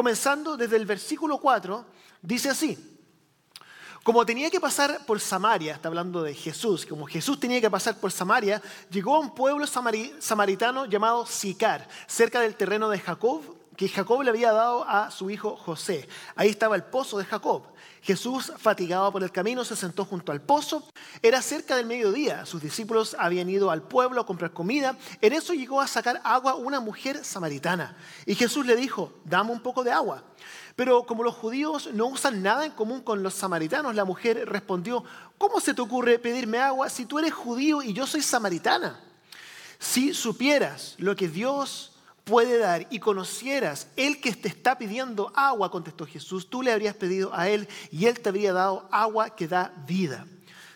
capítulo 4, comenzando desde el versículo 4, dice así. Como tenía que pasar por Samaria, está hablando de Jesús, como Jesús tenía que pasar por Samaria, llegó a un pueblo samaritano llamado Sicar, cerca del terreno de Jacob, que Jacob le había dado a su hijo José. Ahí estaba el pozo de Jacob. Jesús, fatigado por el camino, se sentó junto al pozo. Era cerca del mediodía. Sus discípulos habían ido al pueblo a comprar comida. En eso llegó a sacar agua una mujer samaritana. Y Jesús le dijo, dame un poco de agua. Pero como los judíos no usan nada en común con los samaritanos, la mujer respondió, ¿cómo se te ocurre pedirme agua si tú eres judío y yo soy samaritana? Si supieras lo que Dios puede dar y conocieras el que te está pidiendo agua, contestó Jesús, tú le habrías pedido a él y él te habría dado agua que da vida.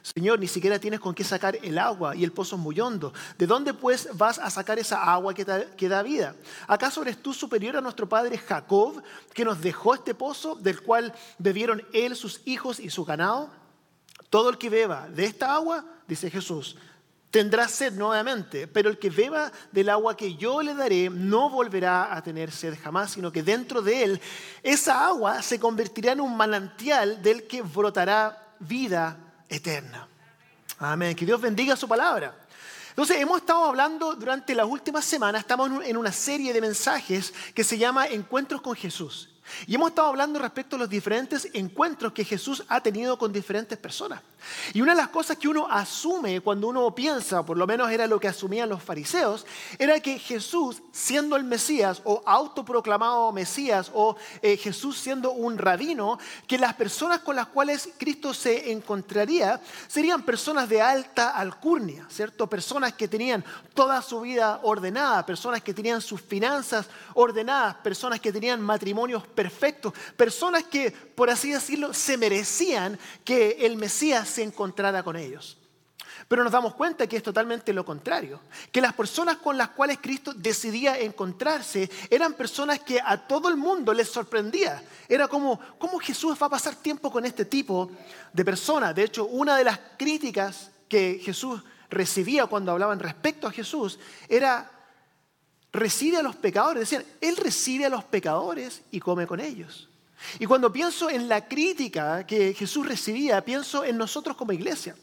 Señor, ni siquiera tienes con qué sacar el agua y el pozo es muy hondo. ¿De dónde pues vas a sacar esa agua que, que da vida? ¿Acaso eres tú superior a nuestro padre Jacob, que nos dejó este pozo del cual bebieron él, sus hijos y su ganado? Todo el que beba de esta agua, dice Jesús, tendrá sed nuevamente, pero el que beba del agua que yo le daré no volverá a tener sed jamás, sino que dentro de él esa agua se convertirá en un manantial del que brotará vida eterna. Amén. Que Dios bendiga su palabra. Entonces, hemos estado hablando durante las últimas semanas, estamos en una serie de mensajes que se llama Encuentros con Jesús. Y hemos estado hablando respecto a los diferentes encuentros que Jesús ha tenido con diferentes personas. Y una de las cosas que uno asume cuando uno piensa, por lo menos era lo que asumían los fariseos, era que Jesús, siendo el Mesías o autoproclamado Mesías o eh, Jesús siendo un rabino, que las personas con las cuales Cristo se encontraría serían personas de alta alcurnia, ¿cierto? Personas que tenían toda su vida ordenada, personas que tenían sus finanzas ordenadas, personas que tenían matrimonios perfectos, personas que, por así decirlo, se merecían que el Mesías se encontrara con ellos. Pero nos damos cuenta que es totalmente lo contrario, que las personas con las cuales Cristo decidía encontrarse eran personas que a todo el mundo les sorprendía. Era como, ¿cómo Jesús va a pasar tiempo con este tipo de personas? De hecho, una de las críticas que Jesús recibía cuando hablaban respecto a Jesús era, recibe a los pecadores. Decían, Él recibe a los pecadores y come con ellos. Y cuando pienso en la crítica que Jesús recibía, pienso en nosotros como iglesia.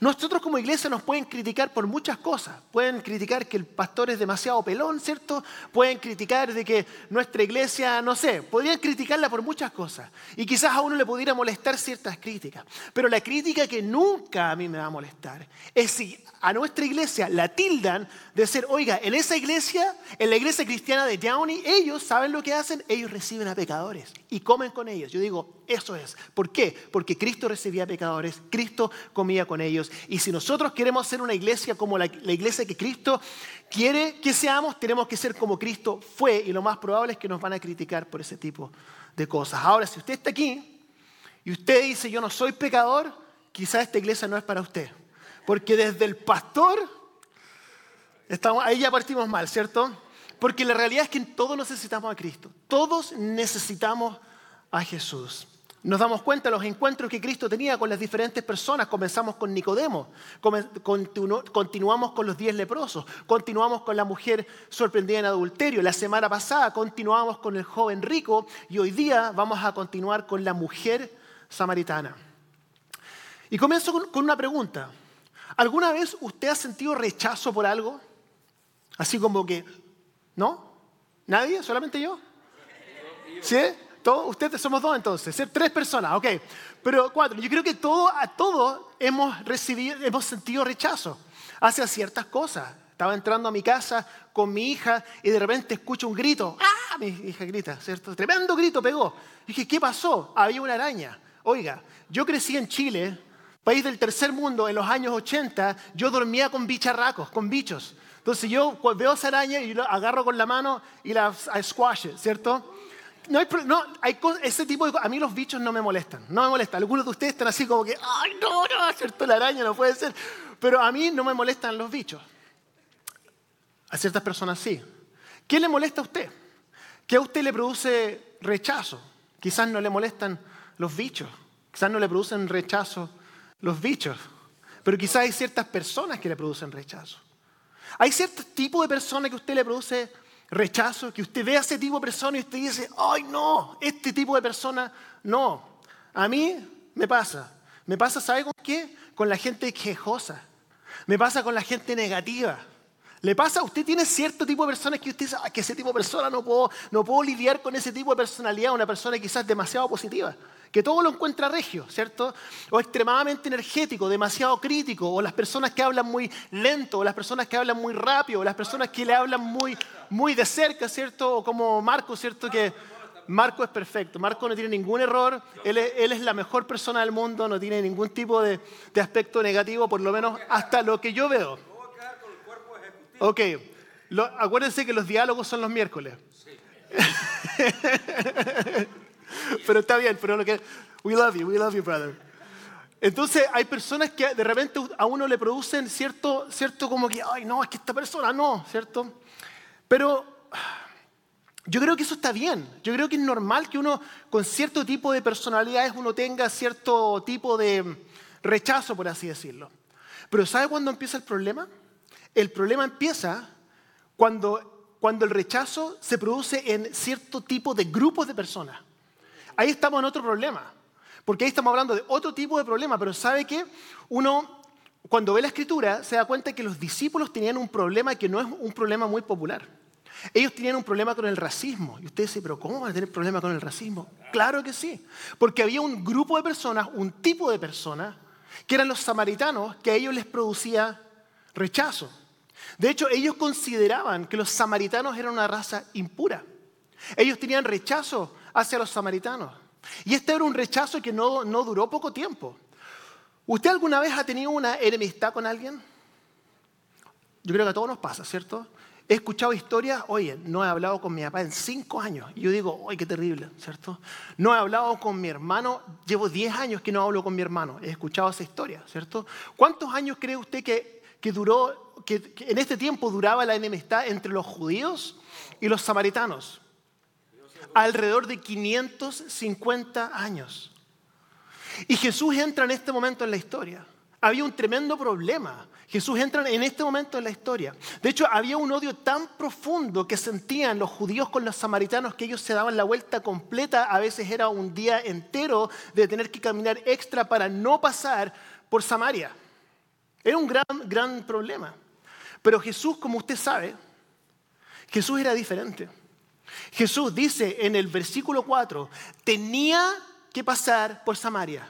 Nosotros como iglesia nos pueden criticar por muchas cosas. Pueden criticar que el pastor es demasiado pelón, ¿cierto? Pueden criticar de que nuestra iglesia, no sé, podrían criticarla por muchas cosas. Y quizás a uno le pudiera molestar ciertas críticas. Pero la crítica que nunca a mí me va a molestar es si a nuestra iglesia la tildan de ser, oiga, en esa iglesia, en la iglesia cristiana de Downey, ellos saben lo que hacen, ellos reciben a pecadores y comen con ellos. Yo digo, eso es. ¿Por qué? Porque Cristo recibía pecadores, Cristo comía con ellos. Y si nosotros queremos ser una iglesia como la, la iglesia que Cristo quiere que seamos, tenemos que ser como Cristo fue y lo más probable es que nos van a criticar por ese tipo de cosas. Ahora, si usted está aquí y usted dice, yo no soy pecador, quizás esta iglesia no es para usted. Porque desde el pastor, estamos, ahí ya partimos mal, ¿cierto? Porque la realidad es que todos necesitamos a Cristo. Todos necesitamos a Jesús. Nos damos cuenta de los encuentros que Cristo tenía con las diferentes personas. Comenzamos con Nicodemo, continuamos con los diez leprosos, continuamos con la mujer sorprendida en adulterio. La semana pasada continuamos con el joven rico y hoy día vamos a continuar con la mujer samaritana. Y comienzo con una pregunta. ¿Alguna vez usted ha sentido rechazo por algo? Así como que, ¿no? ¿Nadie? ¿Solamente yo? ¿Sí? ¿Todos? Ustedes somos dos entonces, tres personas, ok. Pero cuatro, yo creo que todo, a todos hemos recibido, hemos sentido rechazo hacia ciertas cosas. Estaba entrando a mi casa con mi hija y de repente escucho un grito. ¡Ah! Mi hija grita, ¿cierto? Tremendo grito pegó. dije, ¿qué pasó? Había una araña. Oiga, yo crecí en Chile país del tercer mundo, en los años 80, yo dormía con bicharracos, con bichos. Entonces yo veo esa araña y la agarro con la mano y la squash, ¿cierto? No hay, no, hay ese tipo de A mí los bichos no me molestan, no me molestan. Algunos de ustedes están así como que, ay, no, no, ¿cierto? La araña no puede ser. Pero a mí no me molestan los bichos. A ciertas personas sí. ¿Qué le molesta a usted? ¿Qué a usted le produce rechazo? Quizás no le molestan los bichos, quizás no le producen rechazo los bichos, pero quizás hay ciertas personas que le producen rechazo. Hay ciertos tipos de personas que usted le produce rechazo, que usted ve a ese tipo de persona y usted dice, ay no, este tipo de persona no. A mí me pasa. Me pasa, ¿sabe con qué? Con la gente quejosa. Me pasa con la gente negativa. ¿Le pasa? Usted tiene cierto tipo de personas que usted dice, que ese tipo de persona no puedo, no puedo lidiar con ese tipo de personalidad, una persona quizás demasiado positiva, que todo lo encuentra regio, ¿cierto? O extremadamente energético, demasiado crítico, o las personas que hablan muy lento, o las personas que hablan muy rápido, o las personas que le hablan muy, muy de cerca, ¿cierto? O como Marco, ¿cierto? Que Marco es perfecto, Marco no tiene ningún error, él es, la mejor persona del mundo, no tiene ningún tipo de, de aspecto negativo, por lo menos hasta lo que yo veo. Ok, acuérdense que los diálogos son los miércoles. pero está bien, pero lo que... We love you, we love you, brother. Entonces hay personas que de repente a uno le producen cierto, cierto como que, ay, no, es que esta persona no, ¿cierto? Pero yo creo que eso está bien. Yo creo que es normal que uno con cierto tipo de personalidades uno tenga cierto tipo de rechazo, por así decirlo. Pero ¿sabe cuándo empieza el problema? El problema empieza cuando, cuando el rechazo se produce en cierto tipo de grupos de personas. Ahí estamos en otro problema, porque ahí estamos hablando de otro tipo de problema, pero ¿sabe qué? Uno, cuando ve la escritura, se da cuenta que los discípulos tenían un problema que no es un problema muy popular. Ellos tenían un problema con el racismo. Y usted dice, pero ¿cómo van a tener problema con el racismo? Claro que sí. Porque había un grupo de personas, un tipo de personas, que eran los samaritanos, que a ellos les producía rechazo. De hecho, ellos consideraban que los samaritanos eran una raza impura. Ellos tenían rechazo hacia los samaritanos. Y este era un rechazo que no, no duró poco tiempo. ¿Usted alguna vez ha tenido una enemistad con alguien? Yo creo que a todos nos pasa, ¿cierto? He escuchado historias, oye, no he hablado con mi papá en cinco años. Y yo digo, oye, qué terrible, ¿cierto? No he hablado con mi hermano, llevo diez años que no hablo con mi hermano. He escuchado esa historia, ¿cierto? ¿Cuántos años cree usted que, que duró que, en este tiempo duraba la enemistad entre los judíos y los samaritanos. Alrededor de 550 años. Y Jesús entra en este momento en la historia. Había un tremendo problema. Jesús entra en este momento en la historia. De hecho, había un odio tan profundo que sentían los judíos con los samaritanos que ellos se daban la vuelta completa. A veces era un día entero de tener que caminar extra para no pasar por Samaria. Era un gran, gran problema. Pero Jesús, como usted sabe, Jesús era diferente. Jesús dice en el versículo 4, tenía que pasar por Samaria.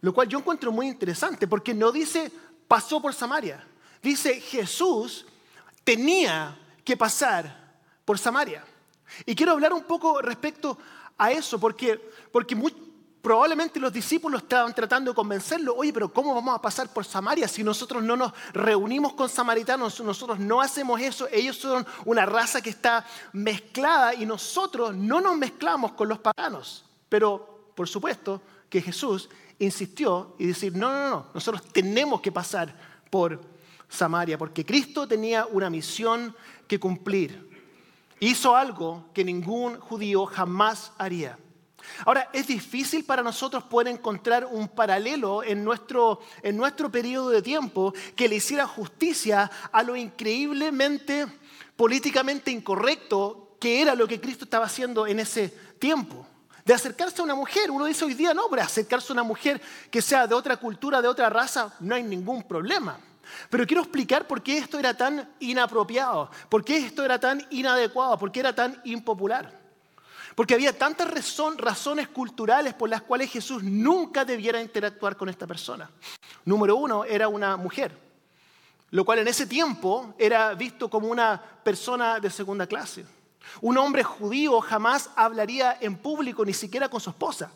Lo cual yo encuentro muy interesante porque no dice pasó por Samaria. Dice Jesús tenía que pasar por Samaria. Y quiero hablar un poco respecto a eso porque, porque Probablemente los discípulos estaban tratando de convencerlo, oye, pero ¿cómo vamos a pasar por Samaria si nosotros no nos reunimos con samaritanos, nosotros no hacemos eso, ellos son una raza que está mezclada y nosotros no nos mezclamos con los paganos. Pero, por supuesto, que Jesús insistió y decir, no, no, no, nosotros tenemos que pasar por Samaria, porque Cristo tenía una misión que cumplir. Hizo algo que ningún judío jamás haría. Ahora, es difícil para nosotros poder encontrar un paralelo en nuestro, en nuestro periodo de tiempo que le hiciera justicia a lo increíblemente políticamente incorrecto que era lo que Cristo estaba haciendo en ese tiempo. De acercarse a una mujer, uno dice hoy día, no, pero acercarse a una mujer que sea de otra cultura, de otra raza, no hay ningún problema. Pero quiero explicar por qué esto era tan inapropiado, por qué esto era tan inadecuado, por qué era tan impopular. Porque había tantas razones culturales por las cuales Jesús nunca debiera interactuar con esta persona. Número uno, era una mujer, lo cual en ese tiempo era visto como una persona de segunda clase. Un hombre judío jamás hablaría en público, ni siquiera con su esposa.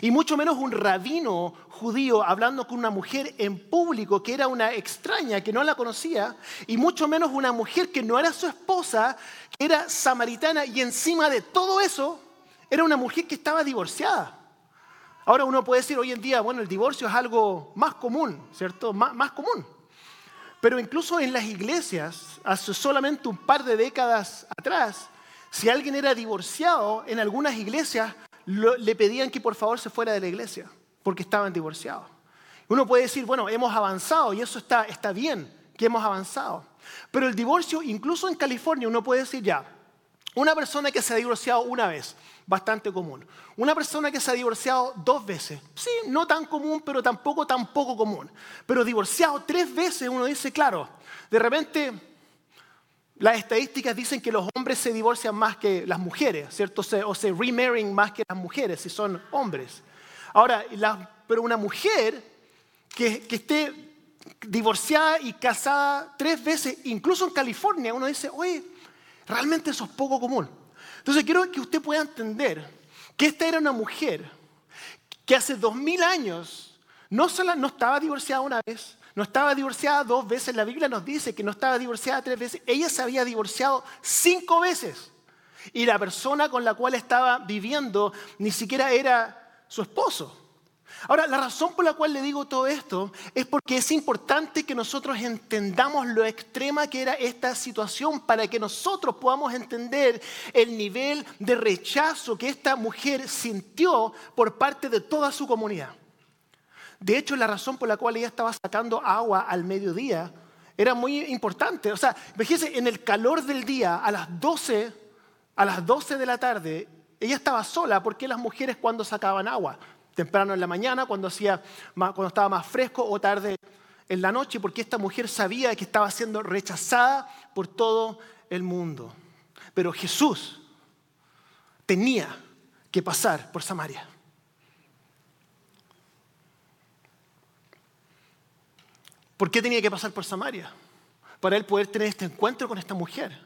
Y mucho menos un rabino judío hablando con una mujer en público que era una extraña, que no la conocía, y mucho menos una mujer que no era su esposa, que era samaritana, y encima de todo eso, era una mujer que estaba divorciada. Ahora uno puede decir hoy en día, bueno, el divorcio es algo más común, ¿cierto? más, más común. Pero incluso en las iglesias, hace solamente un par de décadas atrás, si alguien era divorciado, en algunas iglesias le pedían que por favor se fuera de la iglesia porque estaban divorciados. Uno puede decir, bueno, hemos avanzado y eso está, está bien, que hemos avanzado. Pero el divorcio, incluso en California, uno puede decir ya, una persona que se ha divorciado una vez, bastante común. Una persona que se ha divorciado dos veces, sí, no tan común, pero tampoco tan poco común. Pero divorciado tres veces, uno dice, claro, de repente las estadísticas dicen que los hombres se divorcian más que las mujeres, ¿cierto? O se remarrying más que las mujeres, si son hombres. Ahora, pero una mujer que, esté divorciada y casada tres veces, incluso en California, uno dice, oye, realmente eso es poco común. Entonces quiero que usted pueda entender que esta era una mujer que hace dos mil años no estaba divorciada una vez, no estaba divorciada dos veces. La Biblia nos dice que no estaba divorciada tres veces. Ella se había divorciado cinco veces. Y la persona con la cual estaba viviendo ni siquiera era su esposo. Ahora, la razón por la cual le digo todo esto es porque es importante que nosotros entendamos lo extrema que era esta situación para que nosotros podamos entender el nivel de rechazo que esta mujer sintió por parte de toda su comunidad. De hecho, la razón por la cual ella estaba sacando agua al mediodía era muy importante. O sea, fíjese, en el calor del día, a las 12, a las 12 de la tarde, ella estaba sola porque las mujeres cuando sacaban agua temprano en la mañana, cuando, hacía, cuando estaba más fresco o tarde en la noche, porque esta mujer sabía que estaba siendo rechazada por todo el mundo. Pero Jesús tenía que pasar por Samaria. ¿Por qué tenía que pasar por Samaria? Para él poder tener este encuentro con esta mujer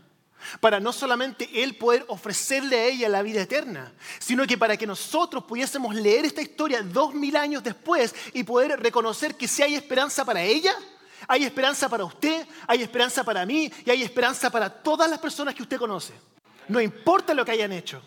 para no solamente Él poder ofrecerle a ella la vida eterna, sino que para que nosotros pudiésemos leer esta historia dos mil años después y poder reconocer que si hay esperanza para ella, hay esperanza para usted, hay esperanza para mí y hay esperanza para todas las personas que usted conoce. No importa lo que hayan hecho.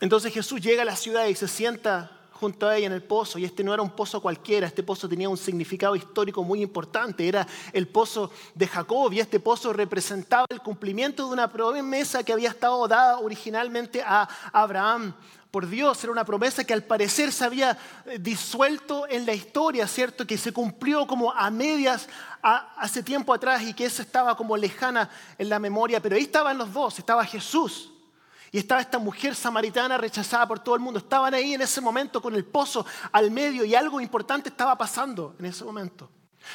Entonces Jesús llega a la ciudad y se sienta junto a ella en el pozo. Y este no era un pozo cualquiera, este pozo tenía un significado histórico muy importante. Era el pozo de Jacob y este pozo representaba el cumplimiento de una promesa que había estado dada originalmente a Abraham por Dios. Era una promesa que al parecer se había eh, disuelto en la historia, ¿cierto? Que se cumplió como a medias hace tiempo atrás y que eso estaba como lejana en la memoria. Pero ahí estaban los dos, estaba Jesús y estaba esta mujer samaritana rechazada por todo el mundo. Estaban ahí en ese momento con el pozo al medio y algo importante estaba pasando en ese momento.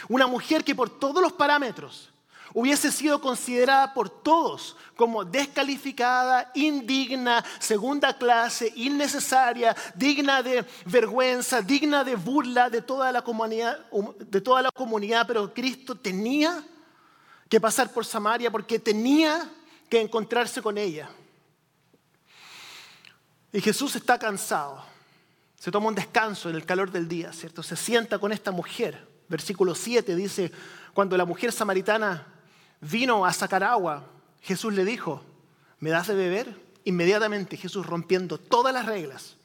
Una mujer que por todos los parámetros hubiese sido considerada por todos como descalificada, indigna, segunda clase, innecesaria, digna de vergüenza, digna de burla de toda la comunidad, de toda la comunidad pero Cristo tenía que pasar por Samaria porque tenía que encontrarse con ella. Y Jesús está cansado. Se toma un descanso en el calor del día, ¿cierto? Se sienta con esta mujer. Versículo 7 dice, cuando la mujer samaritana vino a sacar agua, Jesús le dijo, ¿me das de beber? Inmediatamente Jesús rompiendo todas las reglas.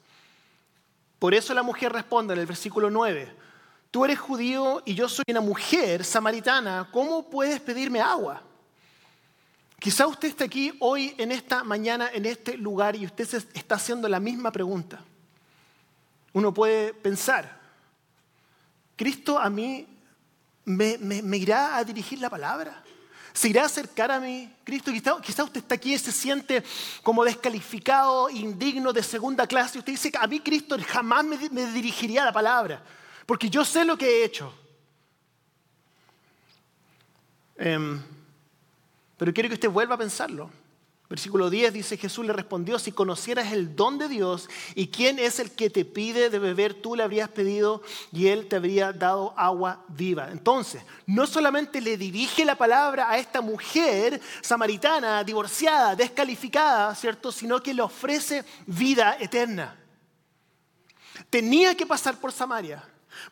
Por eso la mujer responde en el versículo 9, tú eres judío y yo soy una mujer samaritana, ¿cómo puedes pedirme agua? Quizá usted esté aquí hoy, en esta mañana, en este lugar, y usted se está haciendo la misma pregunta. Uno puede pensar, ¿Cristo a mí me, irá a dirigir la palabra? ¿Se irá a acercar a mí? Cristo, quizá, usted está aquí y se siente como descalificado, indigno, de segunda clase. Usted dice, a mí Cristo jamás me, dirigiría la palabra, porque yo sé lo que he hecho. Em, pero quiero que usted vuelva a pensarlo. Versículo 10 dice, Jesús le respondió, si conocieras el don de Dios y quién es el que te pide de beber, tú le habrías pedido y él te habría dado agua viva. Entonces, no solamente le dirige la palabra a esta mujer samaritana, divorciada, descalificada, ¿cierto? Sino que le ofrece vida eterna. Tenía que pasar por Samaria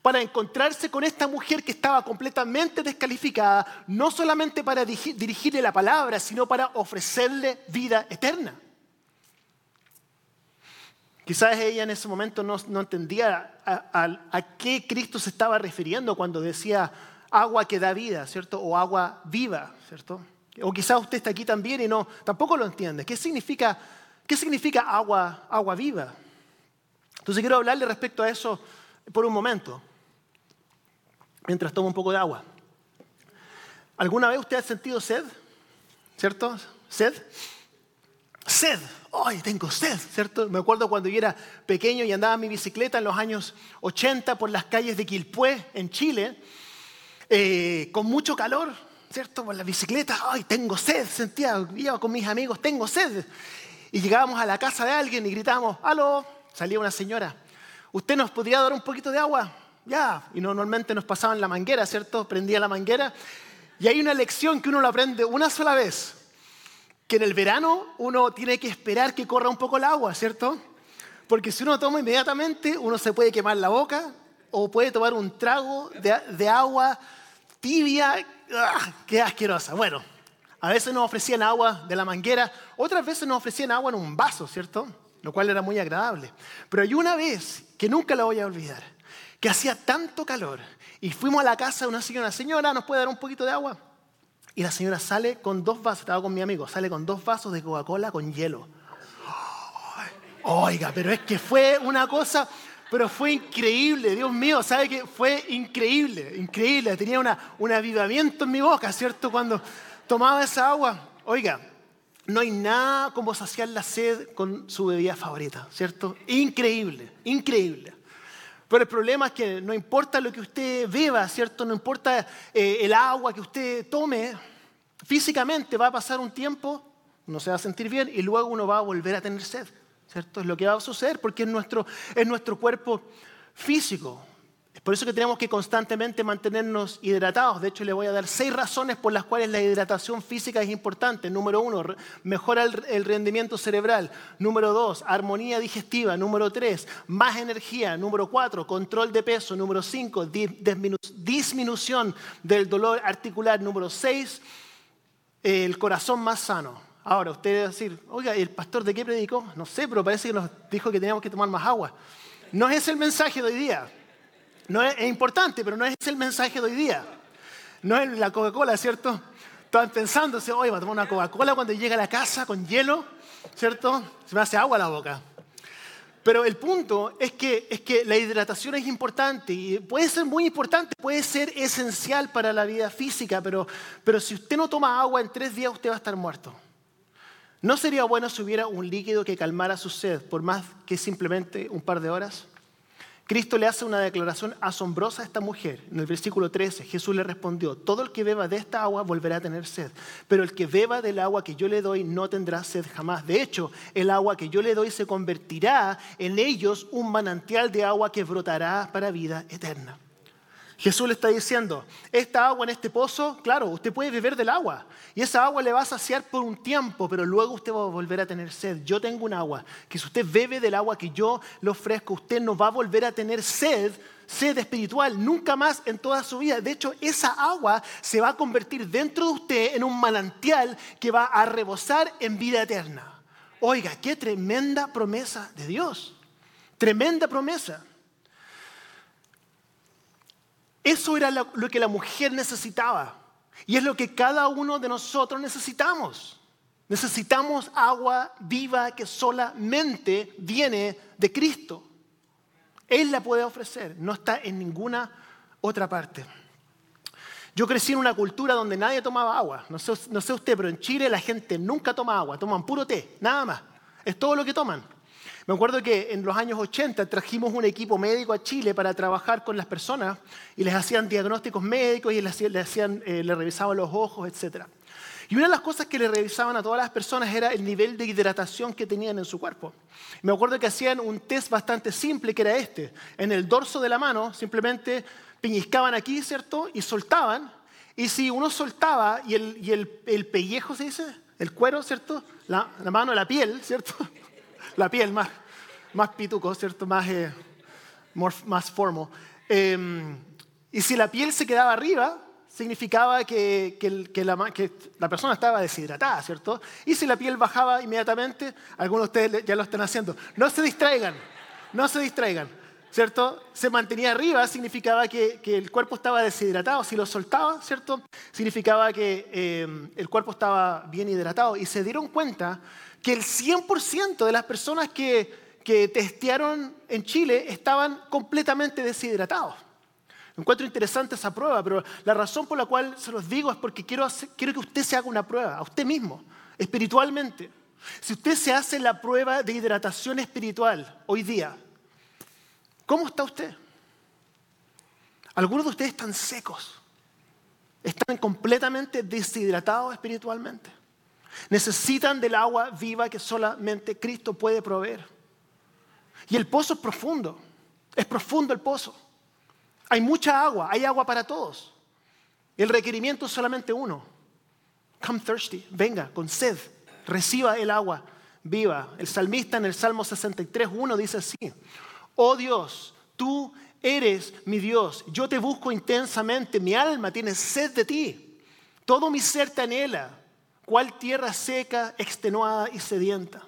para encontrarse con esta mujer que estaba completamente descalificada, no solamente para dirigirle la palabra, sino para ofrecerle vida eterna. Quizás ella en ese momento no, entendía a, a, qué Cristo se estaba refiriendo cuando decía agua que da vida, ¿cierto? O agua viva, ¿cierto? O quizás usted está aquí también y no, tampoco lo entiende. ¿Qué significa, qué significa agua, agua viva? Entonces quiero hablarle respecto a eso por un momento. mientras tomo un poco de agua. ¿Alguna vez usted ha sentido sed? ¿Cierto? ¿Sed? Sed. ¡Ay, tengo sed! ¿Cierto? Me acuerdo cuando yo era pequeño y andaba mi bicicleta en los años 80 por las calles de Quilpué, en Chile, eh, con mucho calor, ¿cierto? Por la bicicleta. ¡Ay, tengo sed! Sentía, iba con mis amigos, tengo sed. Y llegábamos a la casa de alguien y gritábamos, ¡aló! Salía una señora. ¿Usted nos podría dar un poquito de agua? Ya. Y normalmente nos pasaban la manguera, ¿cierto? Prendía la manguera. Y hay una lección que uno lo aprende una sola vez que en el verano uno tiene que esperar que corra un poco el agua, ¿cierto? Porque si uno toma inmediatamente, uno se puede quemar la boca o puede tomar un trago de, agua tibia, ¡ah! ¡qué asquerosa! Bueno, a veces nos ofrecían agua de la manguera, otras veces nos ofrecían agua en un vaso, ¿cierto? Lo cual era muy agradable. Pero hay una vez que nunca la voy a olvidar, que hacía tanto calor y fuimos a la casa de una señora, señora, ¿nos puede dar un poquito de agua? Y la señora sale con dos vasos, estaba con mi amigo, sale con dos vasos de Coca-Cola con hielo. Oiga, pero es que fue una cosa, pero fue increíble, Dios mío, ¿sabe qué? Fue increíble, increíble. Tenía una, un avivamiento en mi boca, ¿cierto? Cuando tomaba esa agua. Oiga, no hay nada como saciar la sed con su bebida favorita, ¿cierto? Increíble, increíble. Pero el problema es que no importa lo que usted beba, ¿cierto? No importa eh, el agua que usted tome, físicamente va a pasar un tiempo, no se va a sentir bien y luego uno va a volver a tener sed, ¿cierto? Es lo que va a suceder porque es nuestro, es nuestro cuerpo físico. Por eso que tenemos que constantemente mantenernos hidratados. De hecho, le voy a dar seis razones por las cuales la hidratación física es importante. Número uno, mejora el rendimiento cerebral. Número dos, armonía digestiva. Número tres, más energía. Número cuatro, control de peso. Número cinco, disminución del dolor articular. Número seis, el corazón más sano. Ahora, usted va a decir, oiga, ¿el pastor de qué predicó? No sé, pero parece que nos dijo que teníamos que tomar más agua. No es el mensaje de hoy día. No es, importante, pero no es el mensaje de hoy día. No es la Coca-Cola, ¿cierto? Estaban pensando, oye, va a tomar una Coca-Cola cuando llega a la casa con hielo, ¿cierto? Se me hace agua la boca. Pero el punto es que, es que la hidratación es importante y puede ser muy importante, puede ser esencial para la vida física, pero, pero si usted no toma agua en tres días usted va a estar muerto. ¿No sería bueno si hubiera un líquido que calmara su sed por más que simplemente un par de horas? Cristo le hace una declaración asombrosa a esta mujer. En el versículo 13, Jesús le respondió, todo el que beba de esta agua volverá a tener sed, pero el que beba del agua que yo le doy no tendrá sed jamás. De hecho, el agua que yo le doy se convertirá en ellos un manantial de agua que brotará para vida eterna. Jesús le está diciendo, esta agua en este pozo, claro, usted puede beber del agua y esa agua le va a saciar por un tiempo, pero luego usted va a volver a tener sed. Yo tengo un agua, que si usted bebe del agua que yo le ofrezco, usted no va a volver a tener sed, sed espiritual, nunca más en toda su vida. De hecho, esa agua se va a convertir dentro de usted en un manantial que va a rebosar en vida eterna. Oiga, qué tremenda promesa de Dios. Tremenda promesa. Eso era lo que la mujer necesitaba. Y es lo que cada uno de nosotros necesitamos. Necesitamos agua viva que solamente viene de Cristo. Él la puede ofrecer, no está en ninguna otra parte. Yo crecí en una cultura donde nadie tomaba agua. No sé, usted, pero en Chile la gente nunca toma agua, toman puro té, nada más. Es todo lo que toman. Me acuerdo que en los años 80 trajimos un equipo médico a Chile para trabajar con las personas y les hacían diagnósticos médicos y les, eh, revisaban los ojos, etc. Y una de las cosas que le revisaban a todas las personas era el nivel de hidratación que tenían en su cuerpo. Me acuerdo que hacían un test bastante simple que era este. En el dorso de la mano simplemente piñiscaban aquí, ¿cierto? Y soltaban. Y si uno soltaba y el, el, pellejo se dice, el cuero, ¿cierto? La, la mano, la piel, ¿cierto? La piel más, más pituco, ¿cierto? Más, eh, más formal. Em, y si la piel se quedaba arriba, significaba que, que, la, que, la, persona estaba deshidratada, ¿cierto? Y si la piel bajaba inmediatamente, algunos de ustedes ya lo están haciendo. No se distraigan, no se distraigan, ¿cierto? Se mantenía arriba, significaba que, el cuerpo estaba deshidratado. Si lo soltaba, ¿cierto? Significaba que em, el cuerpo estaba bien hidratado. Y se dieron cuenta que el 100% de las personas que, que testearon en Chile estaban completamente deshidratados. Encuentro interesante esa prueba, pero la razón por la cual se los digo es porque quiero, quiero que usted se haga una prueba, a usted mismo, espiritualmente. Si usted se hace la prueba de hidratación espiritual hoy día, ¿cómo está usted? Algunos de ustedes están secos, están completamente deshidratados espiritualmente. Necesitan del agua viva que solamente Cristo puede proveer. Y el pozo es profundo, es profundo el pozo. Hay mucha agua, hay agua para todos. El requerimiento es solamente uno. Come thirsty, venga con sed, reciba el agua viva. El salmista en el Salmo 63, 1 dice así, oh Dios, tú eres mi Dios, yo te busco intensamente, mi alma tiene sed de ti, todo mi ser te anhela, cual tierra seca, extenuada y sedienta.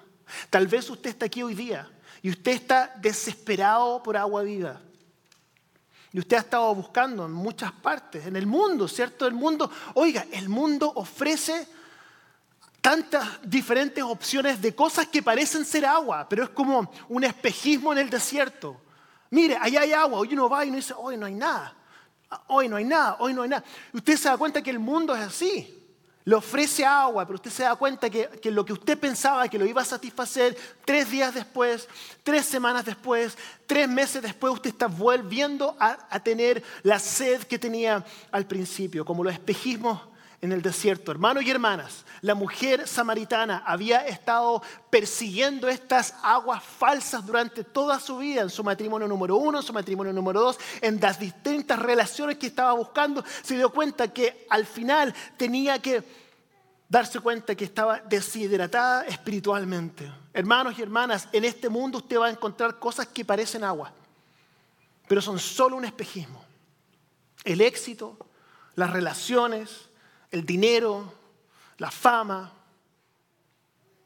Tal vez usted está aquí hoy día y usted está desesperado por agua viva. Y usted ha estado buscando en muchas partes, en el mundo, ¿cierto? El mundo, oiga, el mundo ofrece tantas diferentes opciones de cosas que parecen ser agua, pero es como un espejismo en el desierto. Mire, allá hay agua, hoy uno va y uno dice, hoy no hay nada, hoy no hay nada, hoy no hay nada. Usted se da cuenta que el mundo es así le ofrece agua, pero usted se da cuenta que, lo que usted pensaba que lo iba a satisfacer tres días después, tres semanas después, tres meses después, usted está volviendo a, a tener la sed que tenía al principio, como los espejismos en el desierto. Hermanos y hermanas, la mujer samaritana había estado persiguiendo estas aguas falsas durante toda su vida, en su matrimonio número uno, en su matrimonio número dos, en las distintas relaciones que estaba buscando. Se dio cuenta que al final tenía que darse cuenta que estaba deshidratada espiritualmente. Hermanos y hermanas, en este mundo usted va a encontrar cosas que parecen agua, pero son solo un espejismo. El éxito, las relaciones, el dinero, la fama,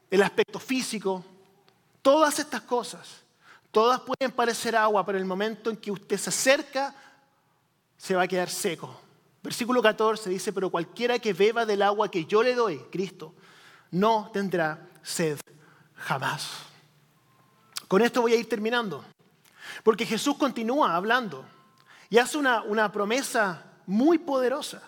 el aspecto físico, todas estas cosas, todas pueden parecer agua, pero el momento en que usted se acerca, se va a quedar seco. Versículo 14 dice, pero cualquiera que beba del agua que yo le doy, Cristo, no tendrá sed jamás. Con esto voy a ir terminando, porque Jesús continúa hablando y hace una, una promesa muy poderosa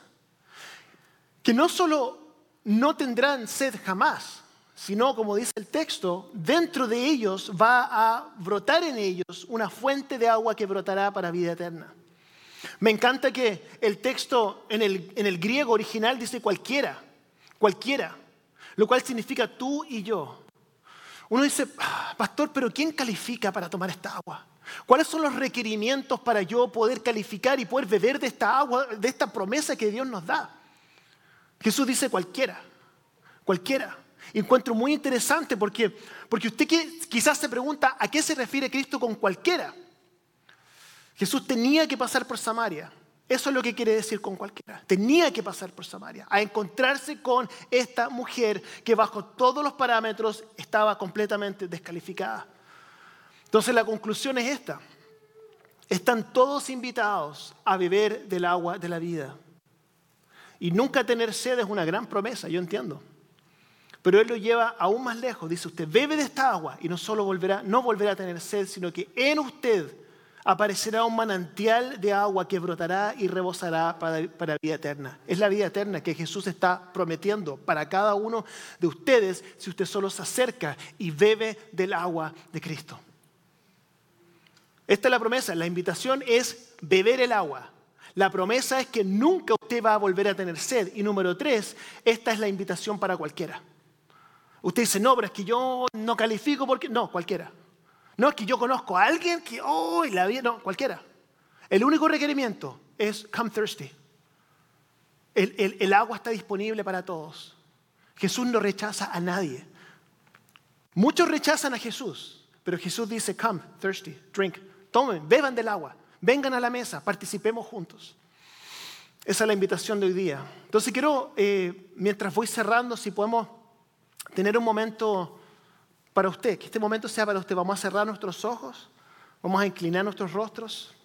que no solo no tendrán sed jamás, sino, como dice el texto, dentro de ellos va a brotar en ellos una fuente de agua que brotará para vida eterna. Me encanta que el texto en el, en el griego original dice cualquiera, cualquiera, lo cual significa tú y yo. Uno dice, ah, pastor, pero ¿quién califica para tomar esta agua? ¿Cuáles son los requerimientos para yo poder calificar y poder beber de esta agua, de esta promesa que Dios nos da? Jesús dice cualquiera, cualquiera. encuentro muy interesante porque, porque usted quizás se pregunta a qué se refiere Cristo con cualquiera. Jesús tenía que pasar por Samaria. Eso es lo que quiere decir con cualquiera. Tenía que pasar por Samaria, a encontrarse con esta mujer que bajo todos los parámetros estaba completamente descalificada. Entonces la conclusión es esta. Están todos invitados a beber del agua de la vida. Y nunca tener sed es una gran promesa, yo entiendo. Pero Él lo lleva aún más lejos. Dice, usted bebe de esta agua y no solo volverá, no volverá a tener sed, sino que en usted aparecerá un manantial de agua que brotará y rebosará para, para, vida eterna. Es la vida eterna que Jesús está prometiendo para cada uno de ustedes si usted solo se acerca y bebe del agua de Cristo. Esta es la promesa, la invitación es beber el agua. La promesa es que nunca usted va a volver a tener sed. Y número tres, esta es la invitación para cualquiera. Usted dice, no, pero es que yo no califico porque... No, cualquiera. No, es que yo conozco a alguien que, oh, la vida... No, cualquiera. El único requerimiento es come thirsty. El, el agua está disponible para todos. Jesús no rechaza a nadie. Muchos rechazan a Jesús, pero Jesús dice, come thirsty, drink, tomen, beban del agua. Vengan a la mesa, participemos juntos. Esa es la invitación de hoy día. Entonces quiero, eh, mientras voy cerrando, si podemos tener un momento para usted, que este momento sea para usted. Vamos a cerrar nuestros ojos, vamos a inclinar nuestros rostros.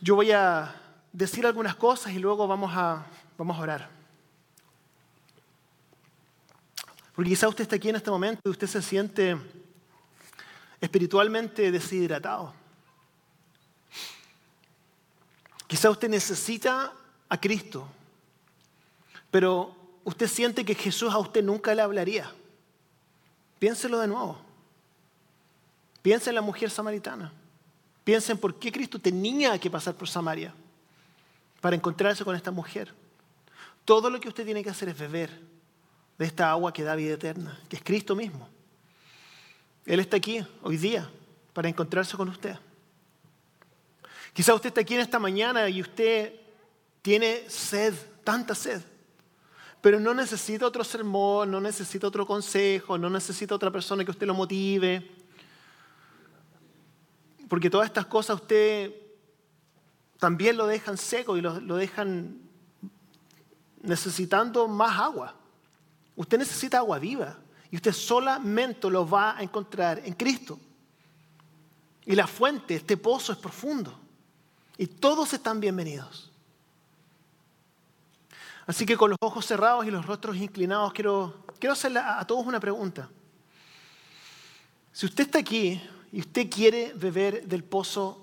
Yo voy a decir algunas cosas y luego vamos a, vamos a orar. Porque quizá usted está aquí en este momento y usted se siente espiritualmente deshidratado. Quizá usted necesita a Cristo, pero usted siente que Jesús a usted nunca le hablaría. Piénselo de nuevo. Piensa en la mujer samaritana. Piensa en por qué Cristo tenía que pasar por Samaria para encontrarse con esta mujer. Todo lo que usted tiene que hacer es beber de esta agua que da vida eterna, que es Cristo mismo. Él está aquí hoy día para encontrarse con usted. Quizá usted está aquí en esta mañana y usted tiene sed, tanta sed, pero no necesita otro sermón, no necesita otro consejo, no necesita otra persona que usted lo motive. Porque todas estas cosas usted también lo dejan seco y lo, lo dejan necesitando más agua. Usted necesita agua viva y usted solamente lo va a encontrar en Cristo. Y la fuente, este pozo es profundo. Y todos están bienvenidos. Así que con los ojos cerrados y los rostros inclinados, quiero, hacerle a todos una pregunta. Si usted está aquí y usted quiere beber del pozo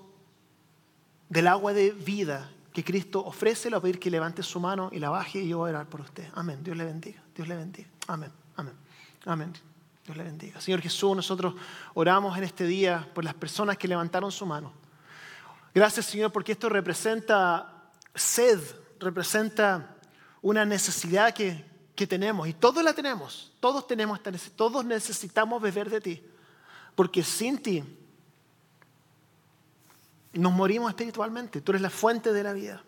del agua de vida que Cristo ofrece, le voy a pedir que levante su mano y la baje y yo voy a orar por usted. Amén. Dios le bendiga. Dios le bendiga. Amén. Amén. Amén. Dios le bendiga. Señor Jesús, nosotros oramos en este día por las personas que levantaron su mano. Gracias, Señor, porque esto representa sed, representa una necesidad que, que tenemos. Y todos la tenemos. Todos tenemos esta necesidad. Todos necesitamos beber de ti. Porque sin ti nos morimos espiritualmente. Tú eres la fuente de la vida.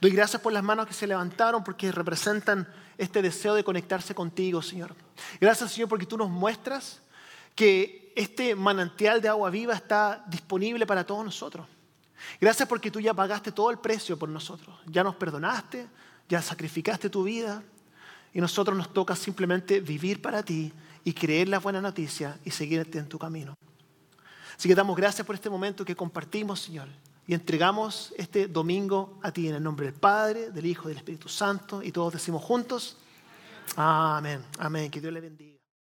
Doy gracias por las manos que se levantaron porque representan este deseo de conectarse contigo, Señor. Gracias, Señor, porque tú nos muestras que este manantial de agua viva está disponible para todos nosotros. Gracias porque tú ya pagaste todo el precio por nosotros. Ya nos perdonaste, ya sacrificaste tu vida y nosotros nos toca simplemente vivir para ti y creer la buena noticia y seguirte en tu camino. Así que damos gracias por este momento que compartimos, Señor, y entregamos este domingo a ti en el nombre del Padre, del Hijo del Espíritu Santo. Y todos decimos juntos, amén, amén, que Dios le bendiga.